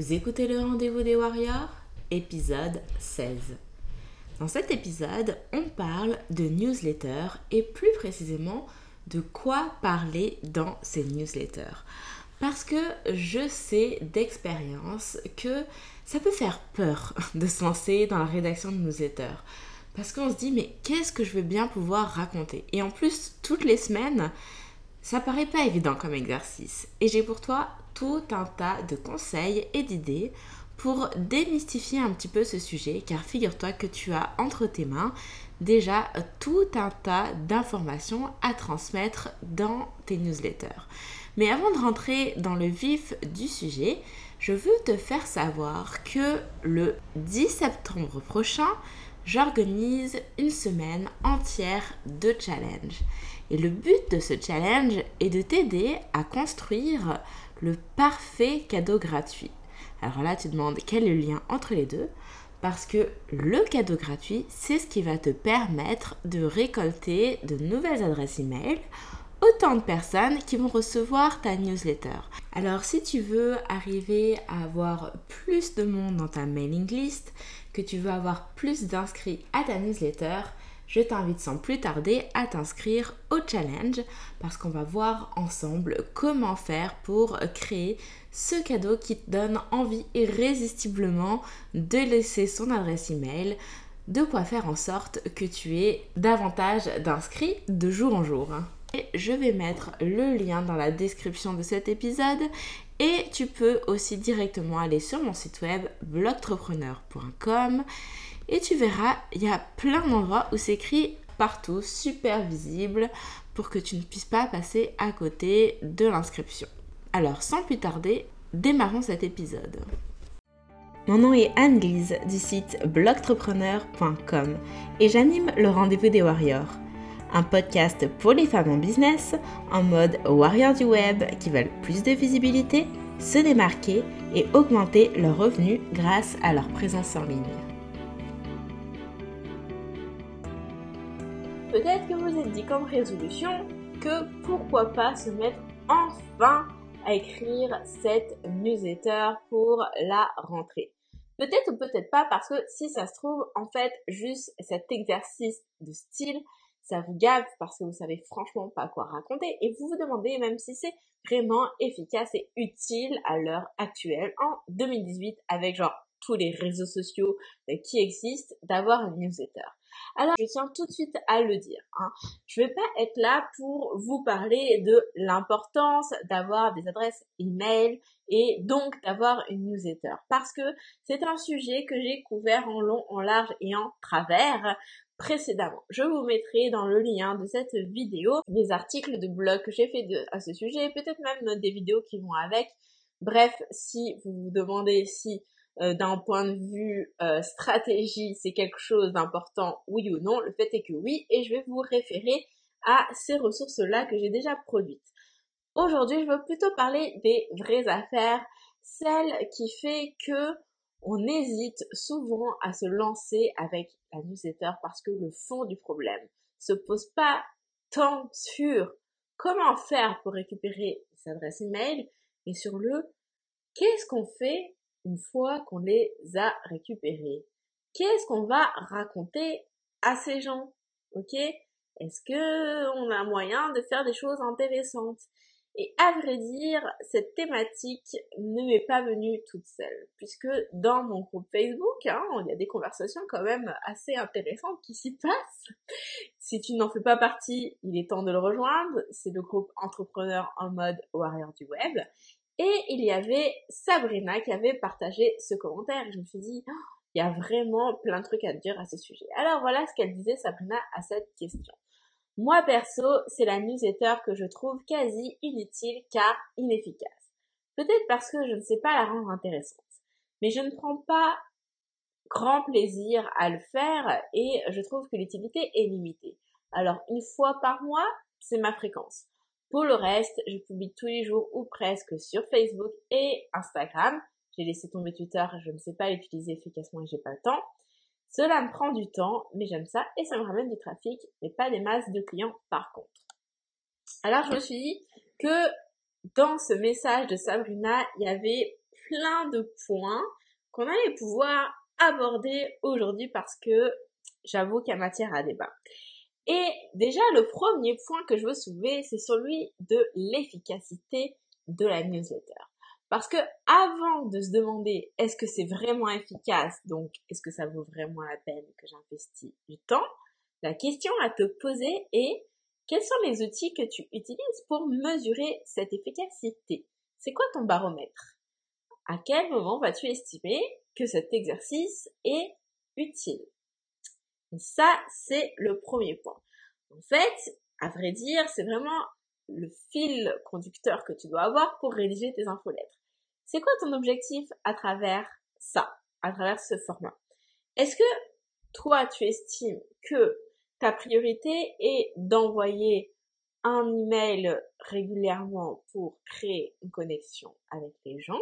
Vous écoutez le rendez-vous des Warriors, épisode 16. Dans cet épisode, on parle de newsletters et plus précisément de quoi parler dans ces newsletters. Parce que je sais d'expérience que ça peut faire peur de se lancer dans la rédaction de newsletters. Parce qu'on se dit, mais qu'est-ce que je veux bien pouvoir raconter? Et en plus, toutes les semaines, ça paraît pas évident comme exercice. Et j'ai pour toi tout un tas de conseils et d'idées pour démystifier un petit peu ce sujet, car figure-toi que tu as entre tes mains déjà tout un tas d'informations à transmettre dans tes newsletters. Mais avant de rentrer dans le vif du sujet, je veux te faire savoir que le 10 septembre prochain, j'organise une semaine entière de challenge. Et le but de ce challenge est de t'aider à construire le parfait cadeau gratuit. Alors là, tu demandes quel est le lien entre les deux parce que le cadeau gratuit, c'est ce qui va te permettre de récolter de nouvelles adresses email autant de personnes qui vont recevoir ta newsletter. Alors si tu veux arriver à avoir plus de monde dans ta mailing list, que tu veux avoir plus d'inscrits à ta newsletter, je t'invite sans plus tarder à t'inscrire au challenge parce qu'on va voir ensemble comment faire pour créer ce cadeau qui te donne envie irrésistiblement de laisser son adresse email, de quoi faire en sorte que tu aies davantage d'inscrits de jour en jour. Et je vais mettre le lien dans la description de cet épisode et tu peux aussi directement aller sur mon site web blogtrepreneur.com et tu verras, il y a plein d'endroits où c'est écrit partout, super visible, pour que tu ne puisses pas passer à côté de l'inscription. Alors, sans plus tarder, démarrons cet épisode. Mon nom est Anne-Lise du site blogtrepreneur.com et j'anime le rendez-vous des warriors, un podcast pour les femmes en business en mode warrior du web qui veulent plus de visibilité, se démarquer et augmenter leurs revenus grâce à leur présence en ligne. Dit comme résolution que pourquoi pas se mettre enfin à écrire cette newsletter pour la rentrée. Peut-être ou peut-être pas parce que si ça se trouve, en fait, juste cet exercice de style, ça vous gave parce que vous savez franchement pas quoi raconter et vous vous demandez même si c'est vraiment efficace et utile à l'heure actuelle en 2018 avec genre tous les réseaux sociaux qui existent d'avoir une newsletter. Alors, je tiens tout de suite à le dire. Hein. Je vais pas être là pour vous parler de l'importance d'avoir des adresses email et donc d'avoir une newsletter parce que c'est un sujet que j'ai couvert en long, en large et en travers précédemment. Je vous mettrai dans le lien de cette vidéo des articles de blog que j'ai fait à ce sujet, peut-être même des vidéos qui vont avec. Bref, si vous vous demandez si euh, d'un point de vue euh, stratégie, c'est quelque chose d'important, oui ou non, le fait est que oui, et je vais vous référer à ces ressources-là que j'ai déjà produites. Aujourd'hui, je veux plutôt parler des vraies affaires, celles qui fait que on hésite souvent à se lancer avec la newsletter parce que le fond du problème se pose pas tant sur comment faire pour récupérer ses adresses email et sur le qu'est-ce qu'on fait une fois qu'on les a récupérés. Qu'est-ce qu'on va raconter à ces gens Ok? Est-ce que on a moyen de faire des choses intéressantes? Et à vrai dire, cette thématique ne m'est pas venue toute seule, puisque dans mon groupe Facebook, hein, il y a des conversations quand même assez intéressantes qui s'y passent. Si tu n'en fais pas partie, il est temps de le rejoindre. C'est le groupe Entrepreneur en mode warrior du web. Et il y avait Sabrina qui avait partagé ce commentaire. Je me suis dit, oh, il y a vraiment plein de trucs à dire à ce sujet. Alors voilà ce qu'elle disait Sabrina à cette question. Moi perso, c'est la newsletter que je trouve quasi inutile car inefficace. Peut-être parce que je ne sais pas la rendre intéressante. Mais je ne prends pas grand plaisir à le faire et je trouve que l'utilité est limitée. Alors une fois par mois, c'est ma fréquence. Pour le reste, je publie tous les jours ou presque sur Facebook et Instagram. J'ai laissé tomber Twitter, je ne sais pas l'utiliser efficacement et j'ai pas le temps. Cela me prend du temps, mais j'aime ça et ça me ramène du trafic, mais pas des masses de clients par contre. Alors je me suis dit que dans ce message de Sabrina, il y avait plein de points qu'on allait pouvoir aborder aujourd'hui parce que j'avoue qu'il y a matière à débat. Et déjà, le premier point que je veux soulever, c'est celui de l'efficacité de la newsletter. Parce que avant de se demander est-ce que c'est vraiment efficace, donc est-ce que ça vaut vraiment la peine que j'investis du temps, la question à te poser est quels sont les outils que tu utilises pour mesurer cette efficacité? C'est quoi ton baromètre? À quel moment vas-tu estimer que cet exercice est utile? Ça, c'est le premier point. En fait, à vrai dire, c'est vraiment le fil conducteur que tu dois avoir pour rédiger tes infolettres. C'est quoi ton objectif à travers ça, à travers ce format? Est-ce que toi, tu estimes que ta priorité est d'envoyer un email régulièrement pour créer une connexion avec les gens?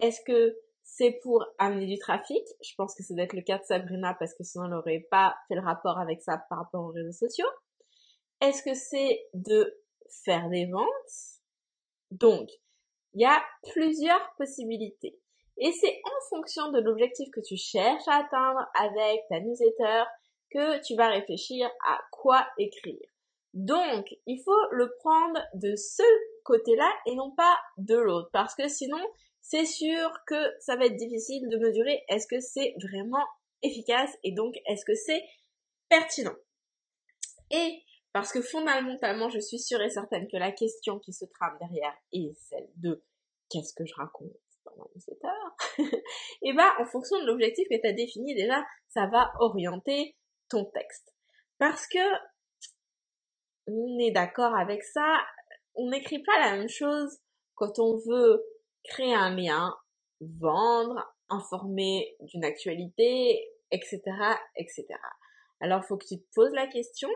Est-ce que c'est pour amener du trafic Je pense que ça doit être le cas de Sabrina parce que sinon elle n'aurait pas fait le rapport avec ça par rapport aux réseaux sociaux. Est-ce que c'est de faire des ventes? Donc, il y a plusieurs possibilités. Et c'est en fonction de l'objectif que tu cherches à atteindre avec ta newsletter que tu vas réfléchir à quoi écrire. Donc, il faut le prendre de ce côté-là et non pas de l'autre. Parce que sinon, c'est sûr que ça va être difficile de mesurer est-ce que c'est vraiment efficace et donc est-ce que c'est pertinent. Et parce que fondamentalement, je suis sûre et certaine que la question qui se trame derrière est celle de qu'est-ce que je raconte dans ma newsletter Et bah, en fonction de l'objectif que tu as défini, déjà, ça va orienter ton texte. Parce que, on est d'accord avec ça, on n'écrit pas la même chose quand on veut créer un lien, vendre, informer d'une actualité, etc., etc. Alors, faut que tu te poses la question,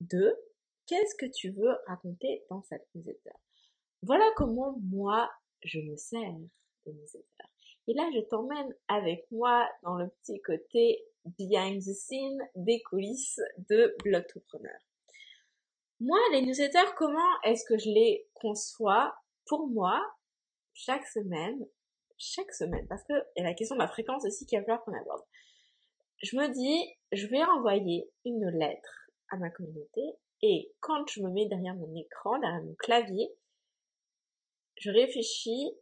de qu'est-ce que tu veux raconter dans cette newsletter. Voilà comment moi je me sers de newsletter. Et là, je t'emmène avec moi dans le petit côté behind the scene des coulisses de Blogtourpreneur. Moi, les newsletters, comment est-ce que je les conçois Pour moi, chaque semaine, chaque semaine, parce que il y a la question de la fréquence aussi qu'il va falloir qu'on aborde. Je me dis, je vais envoyer une lettre à ma communauté. Et quand je me mets derrière mon écran, derrière mon clavier, je réfléchis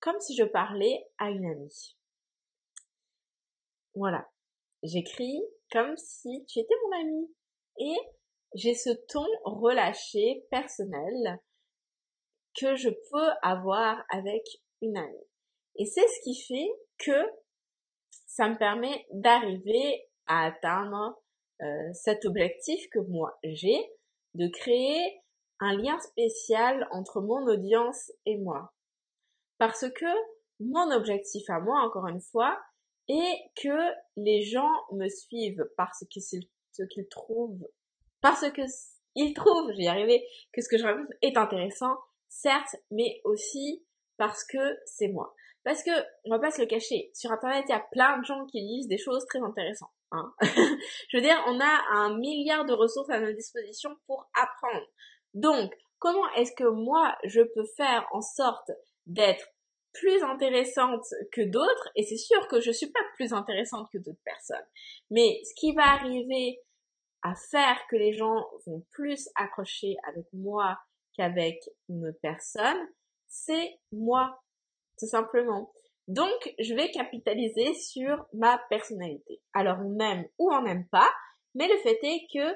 comme si je parlais à une amie. Voilà. J'écris comme si tu étais mon amie. Et j'ai ce ton relâché, personnel, que je peux avoir avec une amie. Et c'est ce qui fait que ça me permet d'arriver à atteindre euh, cet objectif que moi j'ai de créer un lien spécial entre mon audience et moi. Parce que mon objectif à moi, encore une fois, est que les gens me suivent parce que ce qu'ils trouvent, parce que ils trouvent, j'y arriver, que ce que je raconte est intéressant, certes, mais aussi parce que c'est moi. Parce que, on va pas se le cacher, sur internet, il y a plein de gens qui lisent des choses très intéressantes. Hein. je veux dire, on a un milliard de ressources à notre disposition pour apprendre. Donc, comment est-ce que moi, je peux faire en sorte d'être plus intéressante que d'autres? Et c'est sûr que je suis pas plus intéressante que d'autres personnes. Mais ce qui va arriver à faire que les gens vont plus accrocher avec moi qu'avec une personne, c'est moi, tout simplement. Donc, je vais capitaliser sur ma personnalité. Alors, on aime ou on n'aime pas, mais le fait est que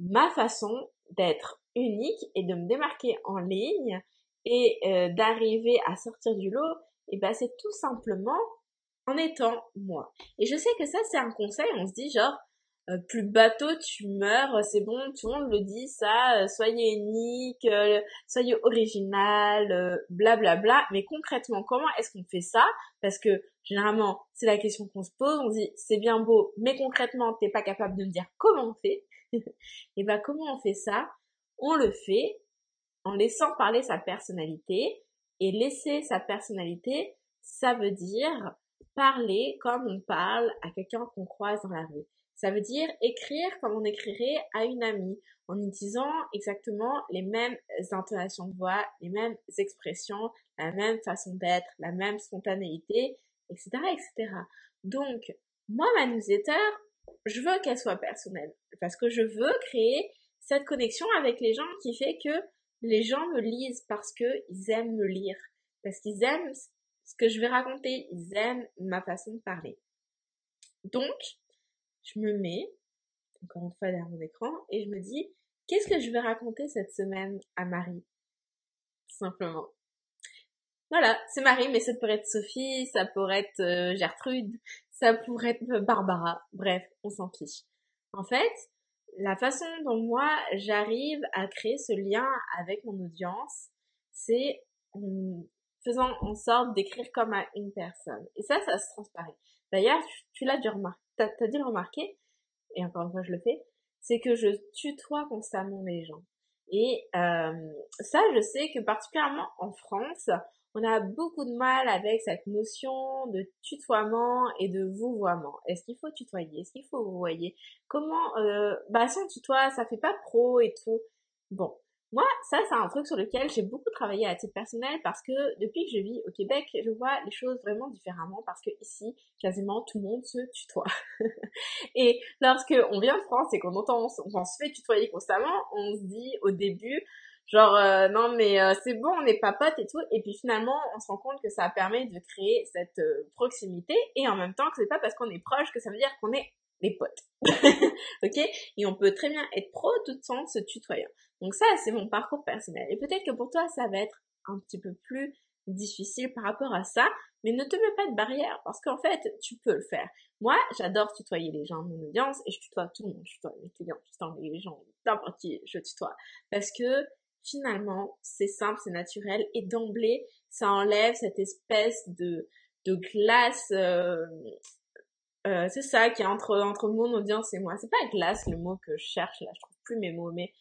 ma façon d'être unique et de me démarquer en ligne et euh, d'arriver à sortir du lot, et eh ben c'est tout simplement en étant moi. Et je sais que ça c'est un conseil, on se dit genre euh, plus bateau tu meurs, c'est bon, tout le monde le dit ça, euh, soyez unique, euh, soyez original, blablabla. Bla, bla. Mais concrètement, comment est-ce qu'on fait ça? Parce que généralement, c'est la question qu'on se pose, on dit c'est bien beau, mais concrètement, t'es pas capable de me dire comment on fait. Et ben comment on fait ça? On le fait en laissant parler sa personnalité. Et laisser sa personnalité, ça veut dire parler comme on parle à quelqu'un qu'on croise dans la rue Ça veut dire écrire comme on écrirait à une amie, en utilisant exactement les mêmes intonations de voix, les mêmes expressions, la même façon d'être, la même spontanéité, etc., etc. Donc, moi, ma newsletter, je veux qu'elle soit personnelle parce que je veux créer cette connexion avec les gens qui fait que les gens me lisent parce qu'ils aiment me lire, parce qu'ils aiment ce que je vais raconter, ils aiment ma façon de parler. Donc, je me mets, encore une fois derrière mon écran, et je me dis, qu'est-ce que je vais raconter cette semaine à Marie? Simplement. Voilà, c'est Marie, mais ça pourrait être Sophie, ça pourrait être euh, Gertrude, ça pourrait être Barbara. Bref, on s'en fiche. En fait, la façon dont moi j'arrive à créer ce lien avec mon audience, c'est faisant en sorte d'écrire comme à une personne. Et ça, ça se transparaît. D'ailleurs, tu, l'as dû remarquer, t'as, as dû le remarquer, et encore une fois je le fais, c'est que je tutoie constamment les gens. Et euh, ça, je sais que particulièrement en France, on a beaucoup de mal avec cette notion de tutoiement et de vouvoiement. Est-ce qu'il faut tutoyer? Est-ce qu'il faut vouvoyer? Comment euh, Bah on tutoie, ça fait pas pro et tout. Bon, moi, ça, c'est un truc sur lequel j'ai beaucoup travaillé à titre personnel parce que depuis que je vis au Québec, je vois les choses vraiment différemment parce que ici, quasiment tout le monde se tutoie. et lorsque on vient de France et qu'on entend, on, se fait tutoyer constamment, on se dit au début, genre euh, non mais euh, c'est bon, on n'est pas potes et tout. Et puis finalement, on se rend compte que ça permet de créer cette euh, proximité et en même temps que c'est pas parce qu'on est proche que ça veut dire qu'on est les potes. ok? Et on peut très bien être pro tout en se tutoyant. Donc ça, c'est mon parcours personnel. Et peut-être que pour toi, ça va être un petit peu plus difficile par rapport à ça, mais ne te mets pas de barrière parce qu'en fait, tu peux le faire. Moi, j'adore tutoyer les gens de mon audience et je tutoie tout le monde. Je tutoie mes clients, je tutoie les gens, n'importe qui, je tutoie. Parce que finalement, c'est simple, c'est naturel et d'emblée, ça enlève cette espèce de, de glace euh, euh, c'est ça qui est entre entre mon audience et moi. C'est pas glace le mot que je cherche là, je trouve plus mes mots, mais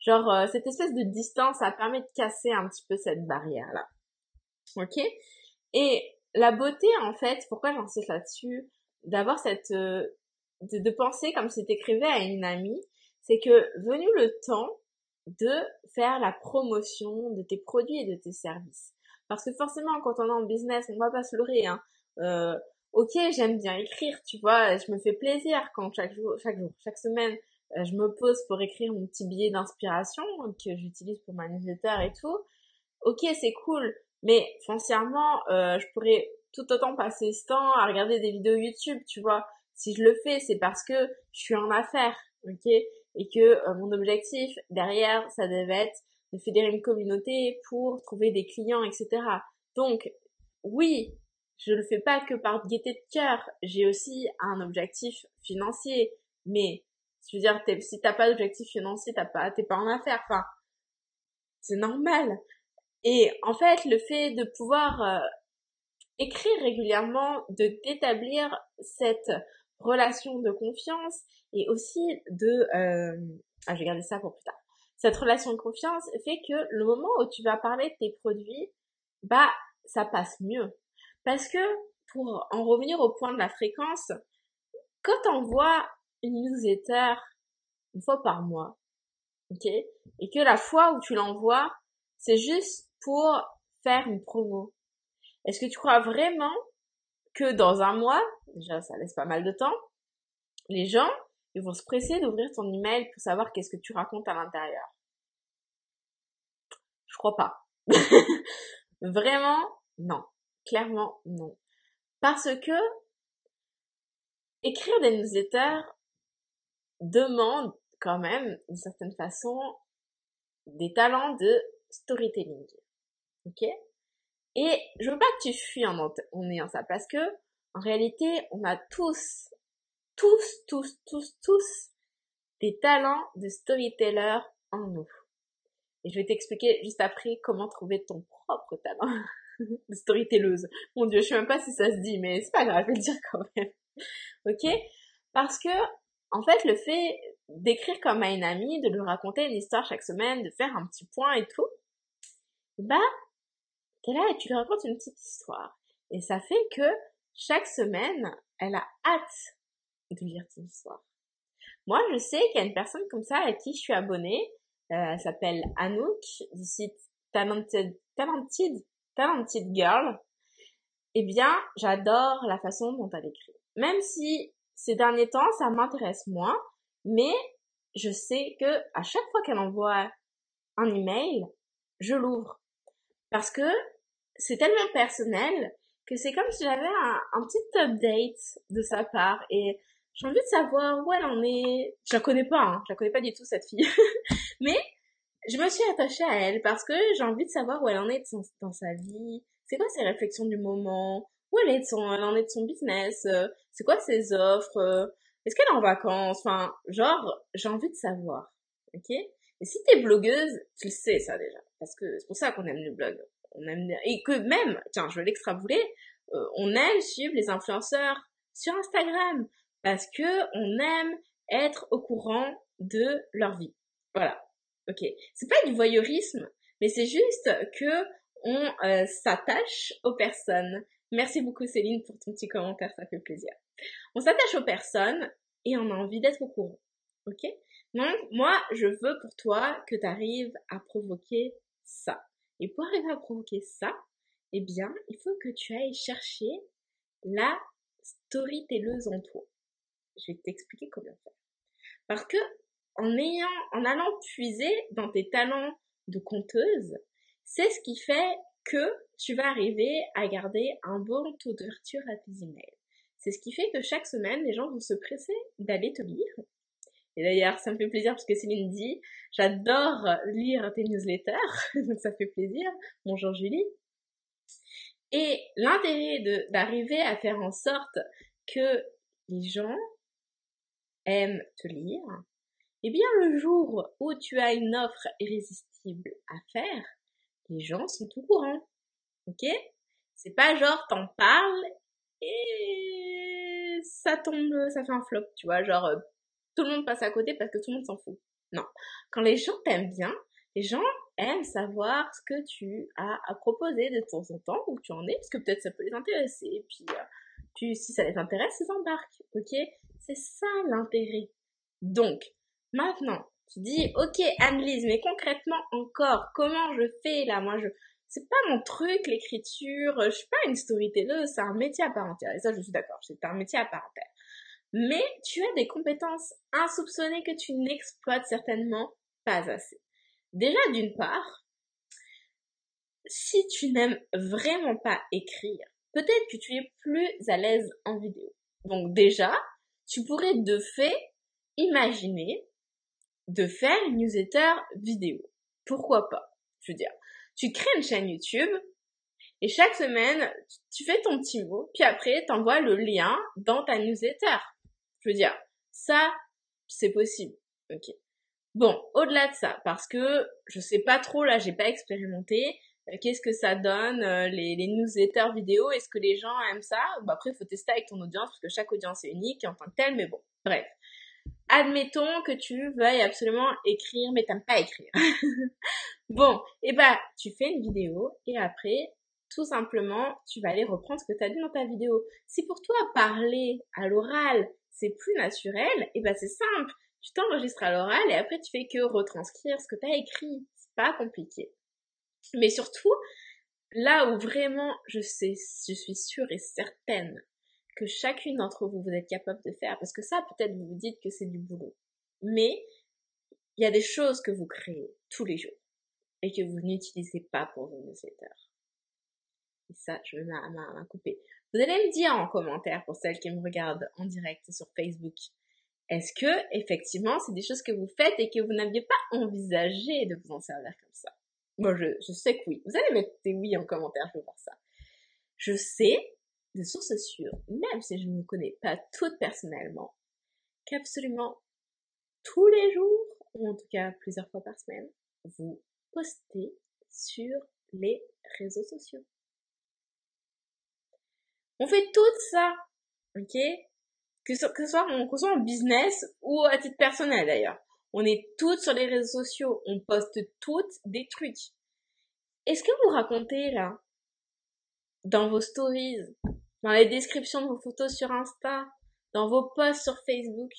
genre euh, cette espèce de distance, ça permet de casser un petit peu cette barrière là. Ok? Et la beauté en fait, pourquoi j'insiste là-dessus, d'avoir cette euh, de, de, penser comme si t'écrivais à une amie, c'est que venu le temps de faire la promotion de tes produits et de tes services. Parce que forcément, quand on est en business, on va pas se leurrer, hein. Euh, ok, j'aime bien écrire, tu vois, je me fais plaisir quand chaque jour, chaque jour, chaque semaine, je me pose pour écrire mon petit billet d'inspiration que j'utilise pour ma newsletter et tout. Ok, c'est cool, mais foncièrement, euh, je pourrais tout autant passer ce temps à regarder des vidéos YouTube, tu vois. Si je le fais, c'est parce que je suis en affaires, ok, et que euh, mon objectif derrière, ça devait être de fédérer une communauté pour trouver des clients, etc. Donc, oui, je le fais pas que par gaieté de cœur. J'ai aussi un objectif financier. Mais, je veux dire, si t'as pas d'objectif financier, t'as pas, t'es pas en affaires. Enfin, c'est normal. Et en fait, le fait de pouvoir euh, écrire régulièrement, de d'établir cette relation de confiance et aussi de, euh, ah, je vais garder ça pour plus tard. Cette relation de confiance fait que le moment où tu vas parler de tes produits, bah, ça passe mieux. Parce que, pour en revenir au point de la fréquence, quand on voit une newsletter une fois par mois, ok, et que la fois où tu l'envoies, c'est juste pour faire une promo, est-ce que tu crois vraiment que dans un mois, déjà ça laisse pas mal de temps, les gens, ils vont se presser d'ouvrir ton email pour savoir qu'est-ce que tu racontes à l'intérieur? Je crois pas. Vraiment, non. Clairement, non. Parce que écrire des newsletters demande quand même, d'une certaine façon, des talents de storytelling. Ok? Et je veux pas que tu fuis en, en ayant ça, parce que en réalité, on a tous, tous, tous, tous, tous des talents de storyteller en nous. Et je vais t'expliquer juste après comment trouver ton propre talent. storytelleuse. Mon dieu, je sais même pas si ça se dit, mais c'est pas grave, je vais le dire quand même. ok? Parce que, en fait, le fait d'écrire comme à une amie, de lui raconter une histoire chaque semaine, de faire un petit point et tout, bah, t'es là et tu lui racontes une petite histoire. Et ça fait que chaque semaine, elle a hâte de lire ton histoire. Moi, je sais qu'il y a une personne comme ça à qui je suis abonnée. Euh, elle s'appelle Anouk du site Talented, Talented, Talented Girl. Eh bien, j'adore la façon dont elle écrit. Même si ces derniers temps, ça m'intéresse moins, mais je sais que à chaque fois qu'elle envoie un email, je l'ouvre. Parce que c'est tellement personnel que c'est comme si j'avais un, petit update de sa part et j'ai envie de savoir où elle en est. Je la connais pas, hein, je la connais pas du tout cette fille, mais je me suis attachée à elle parce que j'ai envie de savoir où elle en est dans sa vie, c'est quoi ses réflexions du moment, où elle, est de son, elle en est de son business, c'est quoi ses offres, euh, est-ce qu'elle est en vacances, enfin, genre, j'ai envie de savoir, ok? Et si t'es blogueuse, tu le sais ça déjà, parce que c'est pour ça qu'on aime le blog, on aime et que même, tiens, je vais l'extrapoler, euh, on aime suivre les influenceurs sur Instagram parce que on aime être au courant de leur vie. Voilà. Ok. C'est pas du voyeurisme, mais c'est juste que on euh, s'attache aux personnes. Merci beaucoup Céline pour ton petit commentaire, ça fait plaisir. On s'attache aux personnes et on a envie d'être au courant. Ok? Donc moi, je veux pour toi que tu arrives à provoquer ça. Et pour arriver à provoquer ça, eh bien, il faut que tu ailles chercher la storytelleuse en toi. Je vais t'expliquer comment faire. Parce que en ayant, en allant puiser dans tes talents de conteuse, c'est ce qui fait que tu vas arriver à garder un bon taux d'ouverture à tes emails. C'est ce qui fait que chaque semaine, les gens vont se presser d'aller te lire. Et d'ailleurs, ça me fait plaisir parce que Céline dit, j'adore lire tes newsletters, donc ça fait plaisir. Bonjour Julie. Et l'intérêt d'arriver à faire en sorte que les gens aiment te lire, eh bien le jour où tu as une offre irrésistible à faire, les gens sont au courant. Ok? C'est pas genre t'en parles et ça tombe, ça fait un flop, tu vois, genre euh, tout le monde passe à côté parce que tout le monde s'en fout. Non. Quand les gens t'aiment bien, les gens aiment savoir ce que tu as à proposer de temps en temps, où tu en es, parce que peut-être ça peut les intéresser, puis, euh, puis si ça les intéresse, ils embarquent, ok? C'est ça l'intérêt. Donc, maintenant, tu dis, ok Annelise, mais concrètement encore, comment je fais là? Moi, je, c'est pas mon truc l'écriture, je suis pas une storyteller, c'est un métier à part entière. Et ça, je suis d'accord, c'est un métier à part entière. Mais tu as des compétences insoupçonnées que tu n'exploites certainement pas assez. Déjà, d'une part, si tu n'aimes vraiment pas écrire, peut-être que tu es plus à l'aise en vidéo. Donc déjà, tu pourrais de fait imaginer de faire une newsletter vidéo. Pourquoi pas Je veux dire, tu crées une chaîne YouTube et chaque semaine, tu fais ton petit mot, puis après, tu envoies le lien dans ta newsletter. Je veux dire, ça, c'est possible. Ok. Bon, au-delà de ça, parce que je sais pas trop, là, j'ai pas expérimenté, euh, qu'est-ce que ça donne, euh, les, les newsletters vidéo, est-ce que les gens aiment ça? Bon, après, il faut tester avec ton audience, parce que chaque audience est unique en tant que telle, mais bon, bref. Admettons que tu veuilles absolument écrire, mais t'aimes pas écrire. bon, et eh bah, tu fais une vidéo, et après, tout simplement, tu vas aller reprendre ce que tu as dit dans ta vidéo. Si pour toi, parler à l'oral, c'est plus naturel, et eh ben c'est simple tu t'enregistres à l'oral et après tu fais que retranscrire ce que tu as écrit. C'est pas compliqué. Mais surtout, là où vraiment je sais, je suis sûre et certaine que chacune d'entre vous, vous êtes capable de faire, parce que ça, peut-être vous vous dites que c'est du boulot. Mais, il y a des choses que vous créez tous les jours et que vous n'utilisez pas pour vos newsletters. Et ça, je vais m'en couper. Vous allez me dire en commentaire pour celles qui me regardent en direct sur Facebook est-ce que, effectivement, c'est des choses que vous faites et que vous n'aviez pas envisagé de vous en servir comme ça? Moi, je, je sais que oui. Vous allez mettre des oui en commentaire, je veux voir ça. Je sais, sources sûres, même si je ne connais pas toutes personnellement, qu'absolument tous les jours, ou en tout cas plusieurs fois par semaine, vous postez sur les réseaux sociaux. On fait tout ça, ok? Que ce, soit en business ou à titre personnel d'ailleurs. On est toutes sur les réseaux sociaux, on poste toutes des trucs. Est-ce que vous racontez là, dans vos stories, dans les descriptions de vos photos sur Insta, dans vos posts sur Facebook,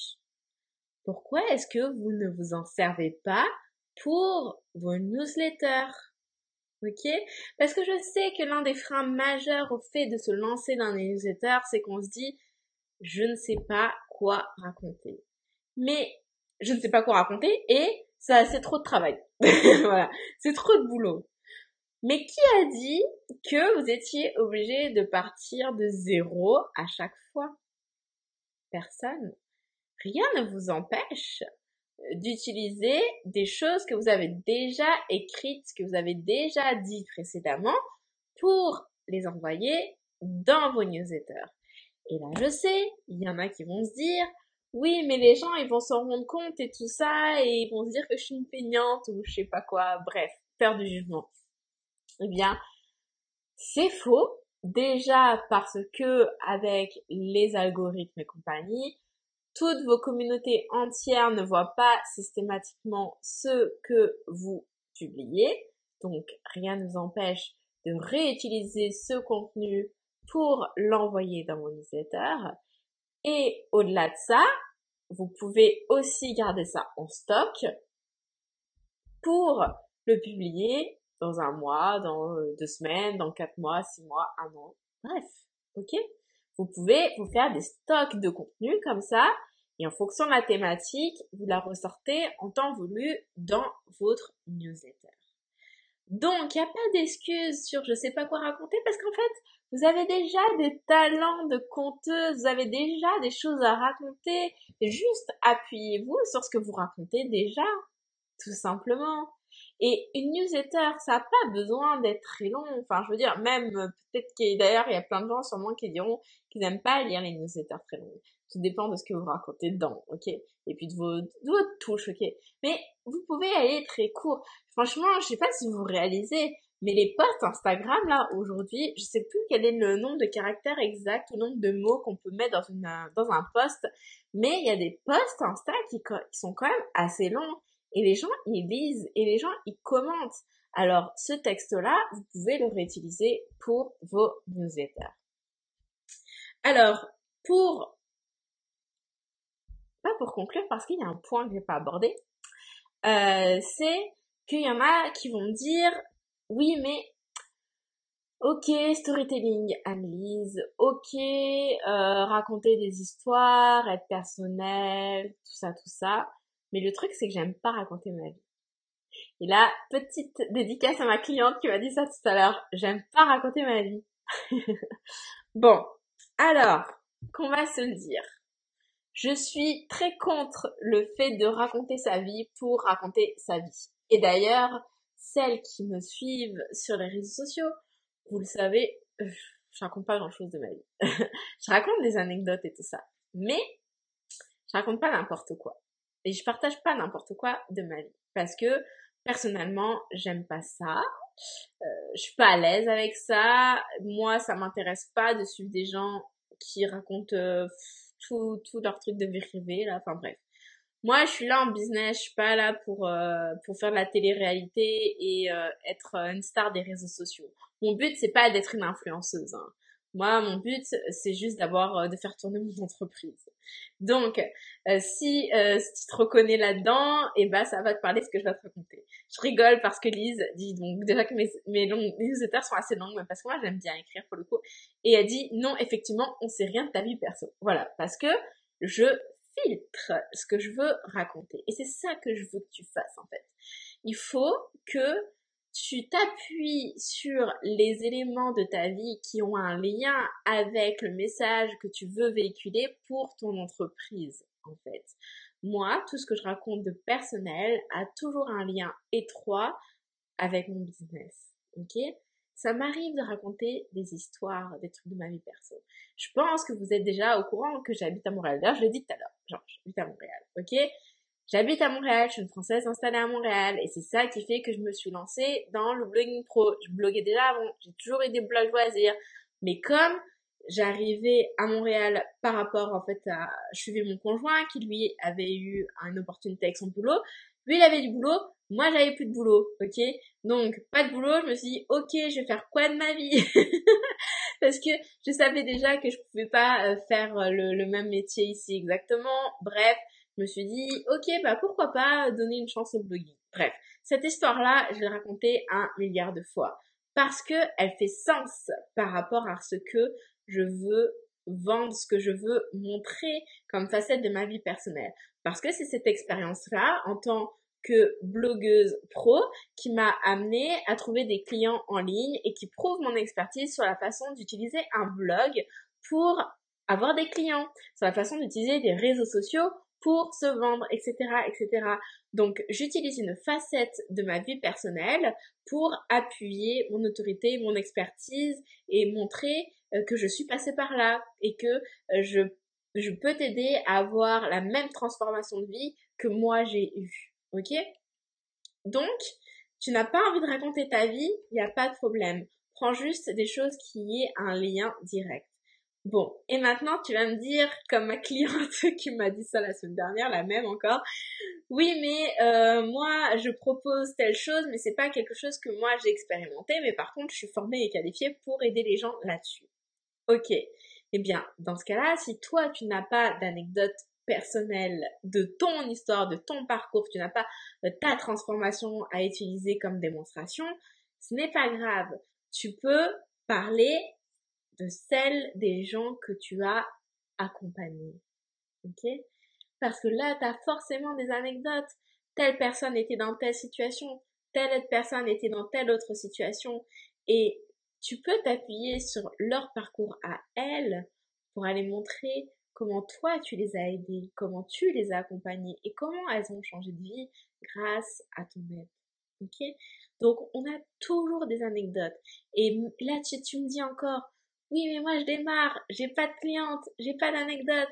pourquoi est-ce que vous ne vous en servez pas pour vos newsletters? Ok? Parce que je sais que l'un des freins majeurs au fait de se lancer dans les newsletters, c'est qu'on se dit, je ne sais pas quoi raconter. Mais je ne sais pas quoi raconter et ça, c'est trop de travail. voilà, c'est trop de boulot. Mais qui a dit que vous étiez obligé de partir de zéro à chaque fois? Personne. Rien ne vous empêche d'utiliser des choses que vous avez déjà écrites, que vous avez déjà dit précédemment pour les envoyer dans vos newsletters. Et là, je sais, il y en a qui vont se dire, oui, mais les gens, ils vont s'en rendre compte et tout ça, et ils vont se dire que je suis une peignante ou je sais pas quoi. Bref, peur du jugement. Eh bien, c'est faux. Déjà parce que avec les algorithmes et compagnie, toutes vos communautés entières ne voient pas systématiquement ce que vous publiez. Donc, rien ne vous empêche de réutiliser ce contenu pour l'envoyer dans vos newsletters. Et au-delà de ça, vous pouvez aussi garder ça en stock pour le publier dans un mois, dans euh, deux semaines, dans quatre mois, six mois, un an. Bref, ok? Vous pouvez vous faire des stocks de contenu comme ça et en fonction de la thématique, vous la ressortez en temps voulu dans votre newsletter. Donc, il n'y a pas d'excuse sur je sais pas quoi raconter parce qu'en fait, vous avez déjà des talents de conteuse, vous avez déjà des choses à raconter. Juste appuyez-vous sur ce que vous racontez déjà, tout simplement. Et une newsletter, ça n'a pas besoin d'être très long. Enfin, je veux dire, même peut-être qu'il d'ailleurs, il y a plein de gens sûrement qui diront qu'ils n'aiment pas lire les newsletters très longues. Tout dépend de ce que vous racontez dedans, ok? Et puis de, vos, de votre touche, ok? Mais vous pouvez aller très court. Franchement, je sais pas si vous réalisez, mais les posts Instagram, là, aujourd'hui, je sais plus quel est le nombre de caractères exact, le nombre de mots qu'on peut mettre dans, une, dans un post, mais il y a des posts Insta qui, qui sont quand même assez longs. Et les gens, ils lisent, et les gens, ils commentent. Alors, ce texte-là, vous pouvez le réutiliser pour vos newsletters. Alors, pour, pas pour conclure, parce qu'il y a un point que je n'ai pas abordé, euh, c'est qu'il y en a qui vont dire, oui, mais Ok, storytelling, analyse, ok, euh, raconter des histoires, être personnel, tout ça, tout ça. Mais le truc, c'est que j'aime pas raconter ma vie. Et là, petite dédicace à ma cliente qui m'a dit ça tout à l'heure. J'aime pas raconter ma vie. bon. Alors, qu'on va se le dire. Je suis très contre le fait de raconter sa vie pour raconter sa vie. Et d'ailleurs, celles qui me suivent sur les réseaux sociaux, vous le savez, je raconte pas grand chose de ma vie. je raconte des anecdotes et tout ça. Mais, je raconte pas n'importe quoi. Et je partage pas n'importe quoi de ma vie. Parce que, personnellement, j'aime pas ça. Euh, je suis pas à l'aise avec ça. Moi, ça m'intéresse pas de suivre des gens qui racontent euh, tout, tout leur truc de vie privée, là. Enfin, bref. Moi, je suis là en business, je suis pas là pour euh, pour faire de la télé-réalité et euh, être une star des réseaux sociaux. Mon but, c'est pas d'être une influenceuse. Hein. Moi, mon but, c'est juste d'avoir, euh, de faire tourner mon entreprise. Donc, euh, si, euh, tu te reconnais là-dedans, et eh ben, ça va te parler de ce que je vais te raconter. Je rigole parce que Lise dit donc déjà que mes, mes, longues, mes newsletters sont assez longues, parce que moi j'aime bien écrire pour le coup. Et elle dit non, effectivement, on sait rien de ta vie perso. Voilà, parce que je filtre ce que je veux raconter. Et c'est ça que je veux que tu fasses en fait. Il faut que tu t'appuies sur les éléments de ta vie qui ont un lien avec le message que tu veux véhiculer pour ton entreprise, en fait. Moi, tout ce que je raconte de personnel a toujours un lien étroit avec mon business. Ok? Ça m'arrive de raconter des histoires, des trucs de ma vie perso. Je pense que vous êtes déjà au courant que j'habite à Montréal. D'ailleurs, je l'ai dit tout à l'heure. Genre, j'habite à Montréal. Ok? J'habite à Montréal, je suis une Française installée à Montréal et c'est ça qui fait que je me suis lancée dans le blogging pro. Je bloguais déjà avant, j'ai toujours eu des blogs loisirs, mais comme j'arrivais à Montréal par rapport en fait à je suivais mon conjoint qui lui avait eu une opportunité avec son boulot, lui il avait du boulot, moi j'avais plus de boulot, ok? Donc pas de boulot, je me suis dit ok je vais faire quoi de ma vie? Parce que je savais déjà que je pouvais pas euh, faire le, le même métier ici exactement. Bref, je me suis dit, ok, bah pourquoi pas donner une chance au blogging. Bref, cette histoire-là, je l'ai racontée un milliard de fois parce que elle fait sens par rapport à ce que je veux vendre, ce que je veux montrer comme facette de ma vie personnelle. Parce que c'est cette expérience-là, en tant que blogueuse pro, qui m'a amené à trouver des clients en ligne et qui prouve mon expertise sur la façon d'utiliser un blog pour avoir des clients, sur la façon d'utiliser des réseaux sociaux pour se vendre, etc., etc. Donc, j'utilise une facette de ma vie personnelle pour appuyer mon autorité, mon expertise et montrer euh, que je suis passée par là et que euh, je, peux t'aider à avoir la même transformation de vie que moi j'ai eue. Ok? Donc, tu n'as pas envie de raconter ta vie, il n'y a pas de problème. Prends juste des choses qui aient un lien direct. Bon, et maintenant tu vas me dire, comme ma cliente qui m'a dit ça la semaine dernière, la même encore, oui mais euh, moi je propose telle chose, mais c'est pas quelque chose que moi j'ai expérimenté, mais par contre je suis formée et qualifiée pour aider les gens là-dessus. Ok, eh bien dans ce cas-là, si toi tu n'as pas d'anecdote personnelle de ton histoire, de ton parcours, tu n'as pas ta transformation à utiliser comme démonstration, ce n'est pas grave. Tu peux parler de celle des gens que tu as accompagnés. Ok? Parce que là, tu as forcément des anecdotes. Telle personne était dans telle situation, telle autre personne était dans telle autre situation. Et tu peux t'appuyer sur leur parcours à elles pour aller montrer comment toi tu les as aidés, comment tu les as accompagnés et comment elles ont changé de vie grâce à ton aide. Ok? Donc on a toujours des anecdotes. Et là tu me dis encore, oui mais moi je démarre, j'ai pas de cliente, j'ai pas d'anecdote.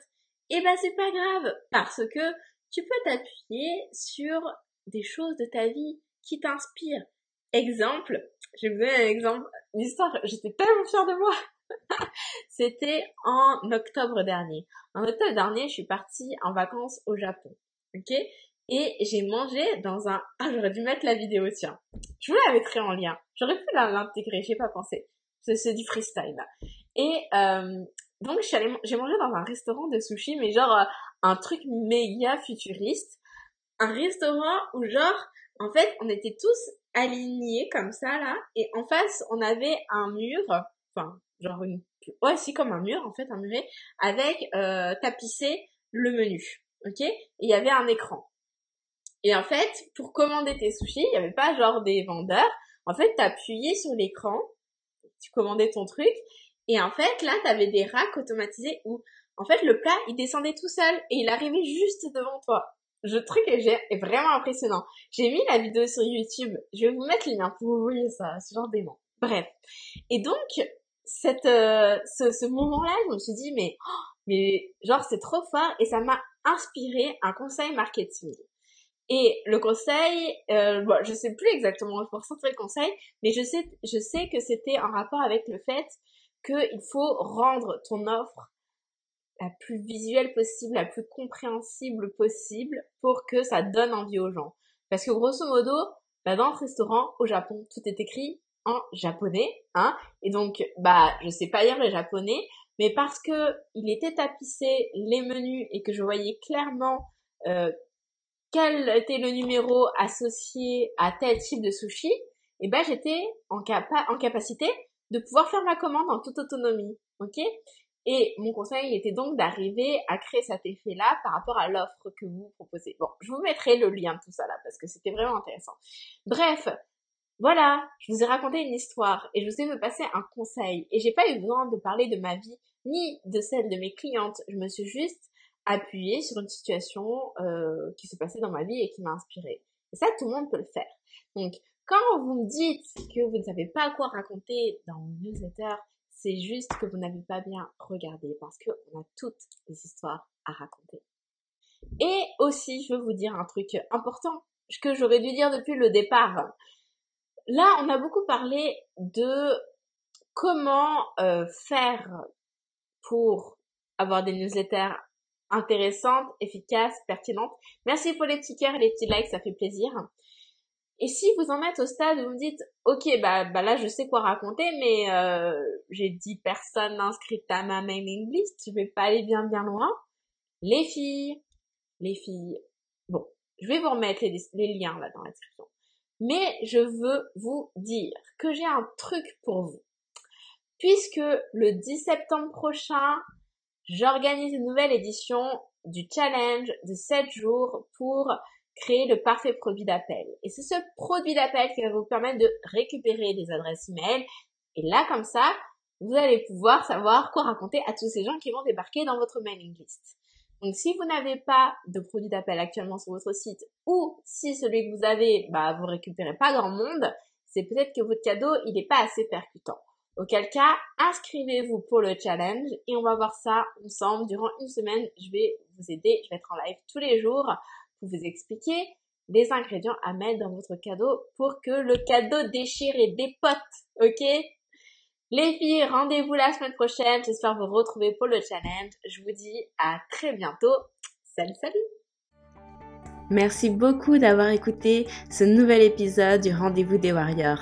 Eh ben c'est pas grave parce que tu peux t'appuyer sur des choses de ta vie qui t'inspirent. Exemple, j'ai vu un exemple, une histoire, j'étais tellement fière de moi. C'était en octobre dernier. En octobre dernier, je suis partie en vacances au Japon. Ok? Et j'ai mangé dans un... Ah, j'aurais dû mettre la vidéo, tiens. Je vous la mettrai en lien. J'aurais pu l'intégrer, j'ai pas pensé c'est du freestyle. Et euh, donc j'ai mangé dans un restaurant de sushi, mais genre euh, un truc méga futuriste, un restaurant où genre en fait on était tous alignés comme ça là, et en face on avait un mur, enfin genre une, ouais comme un mur en fait un mur avec euh, tapissé le menu, ok, et il y avait un écran. Et en fait, pour commander tes sushis, il n'y avait pas genre des vendeurs. En fait, t'appuyais sur l'écran tu commandais ton truc. Et en fait, là, t'avais des racks automatisés où, en fait, le plat, il descendait tout seul et il arrivait juste devant toi. Le truc est, vraiment impressionnant. J'ai mis la vidéo sur YouTube. Je vais vous mettre le lien pour vous voyez ça, ce genre d'aimant. Bref. Et donc, cette, euh, ce, ce moment-là, je me suis dit, mais, oh, mais, genre, c'est trop fort et ça m'a inspiré un conseil marketing. Et le conseil, euh, bon, je sais plus exactement le pourcentage le conseil, mais je sais, je sais que c'était en rapport avec le fait qu'il faut rendre ton offre la plus visuelle possible, la plus compréhensible possible pour que ça donne envie aux gens. Parce que grosso modo, bah, dans le restaurant au Japon, tout est écrit en japonais, hein, et donc bah je sais pas lire le japonais, mais parce que il était tapissé les menus et que je voyais clairement euh, quel était le numéro associé à tel type de sushi, et eh ben j'étais en, capacité de pouvoir faire ma commande en toute autonomie, ok? Et mon conseil était donc d'arriver à créer cet effet-là par rapport à l'offre que vous proposez. Bon, je vous mettrai le lien de tout ça là parce que c'était vraiment intéressant. Bref, voilà, je vous ai raconté une histoire et je vous ai fait passer un conseil et j'ai pas eu besoin de parler de ma vie ni de celle de mes clientes. Je me suis juste appuyer sur une situation euh, qui s'est passée dans ma vie et qui m'a inspirée. Et ça, tout le monde peut le faire. Donc, quand vous me dites que vous ne savez pas quoi raconter dans mon newsletter, c'est juste que vous n'avez pas bien regardé parce qu'on a toutes les histoires à raconter. Et aussi, je veux vous dire un truc important que j'aurais dû dire depuis le départ. Là, on a beaucoup parlé de comment euh, faire pour avoir des newsletters intéressante, efficace, pertinente. Merci pour les petits cœurs et les petits likes, ça fait plaisir. Et si vous en êtes au stade où vous me dites, ok, bah, bah là je sais quoi raconter, mais euh, j'ai 10 personnes inscrites à ma mailing list, je vais pas aller bien bien loin. Les filles, les filles, bon, je vais vous remettre les, les liens là dans la description. Mais je veux vous dire que j'ai un truc pour vous. Puisque le 10 septembre prochain, j'organise une nouvelle édition du challenge de 7 jours pour créer le parfait produit d'appel. Et c'est ce produit d'appel qui va vous permettre de récupérer des adresses email. Et là, comme ça, vous allez pouvoir savoir quoi raconter à tous ces gens qui vont débarquer dans votre mailing list. Donc si vous n'avez pas de produit d'appel actuellement sur votre site ou si celui que vous avez, bah, vous récupérez pas grand monde, c'est peut-être que votre cadeau, il n'est pas assez percutant. Auquel cas, inscrivez-vous pour le challenge et on va voir ça ensemble durant une semaine. Je vais vous aider, je vais être en live tous les jours pour vous expliquer les ingrédients à mettre dans votre cadeau pour que le cadeau déchire et dépote, ok? Les filles, rendez-vous la semaine prochaine. J'espère vous retrouver pour le challenge. Je vous dis à très bientôt. Salut, salut Merci beaucoup d'avoir écouté ce nouvel épisode du Rendez-vous des Warriors.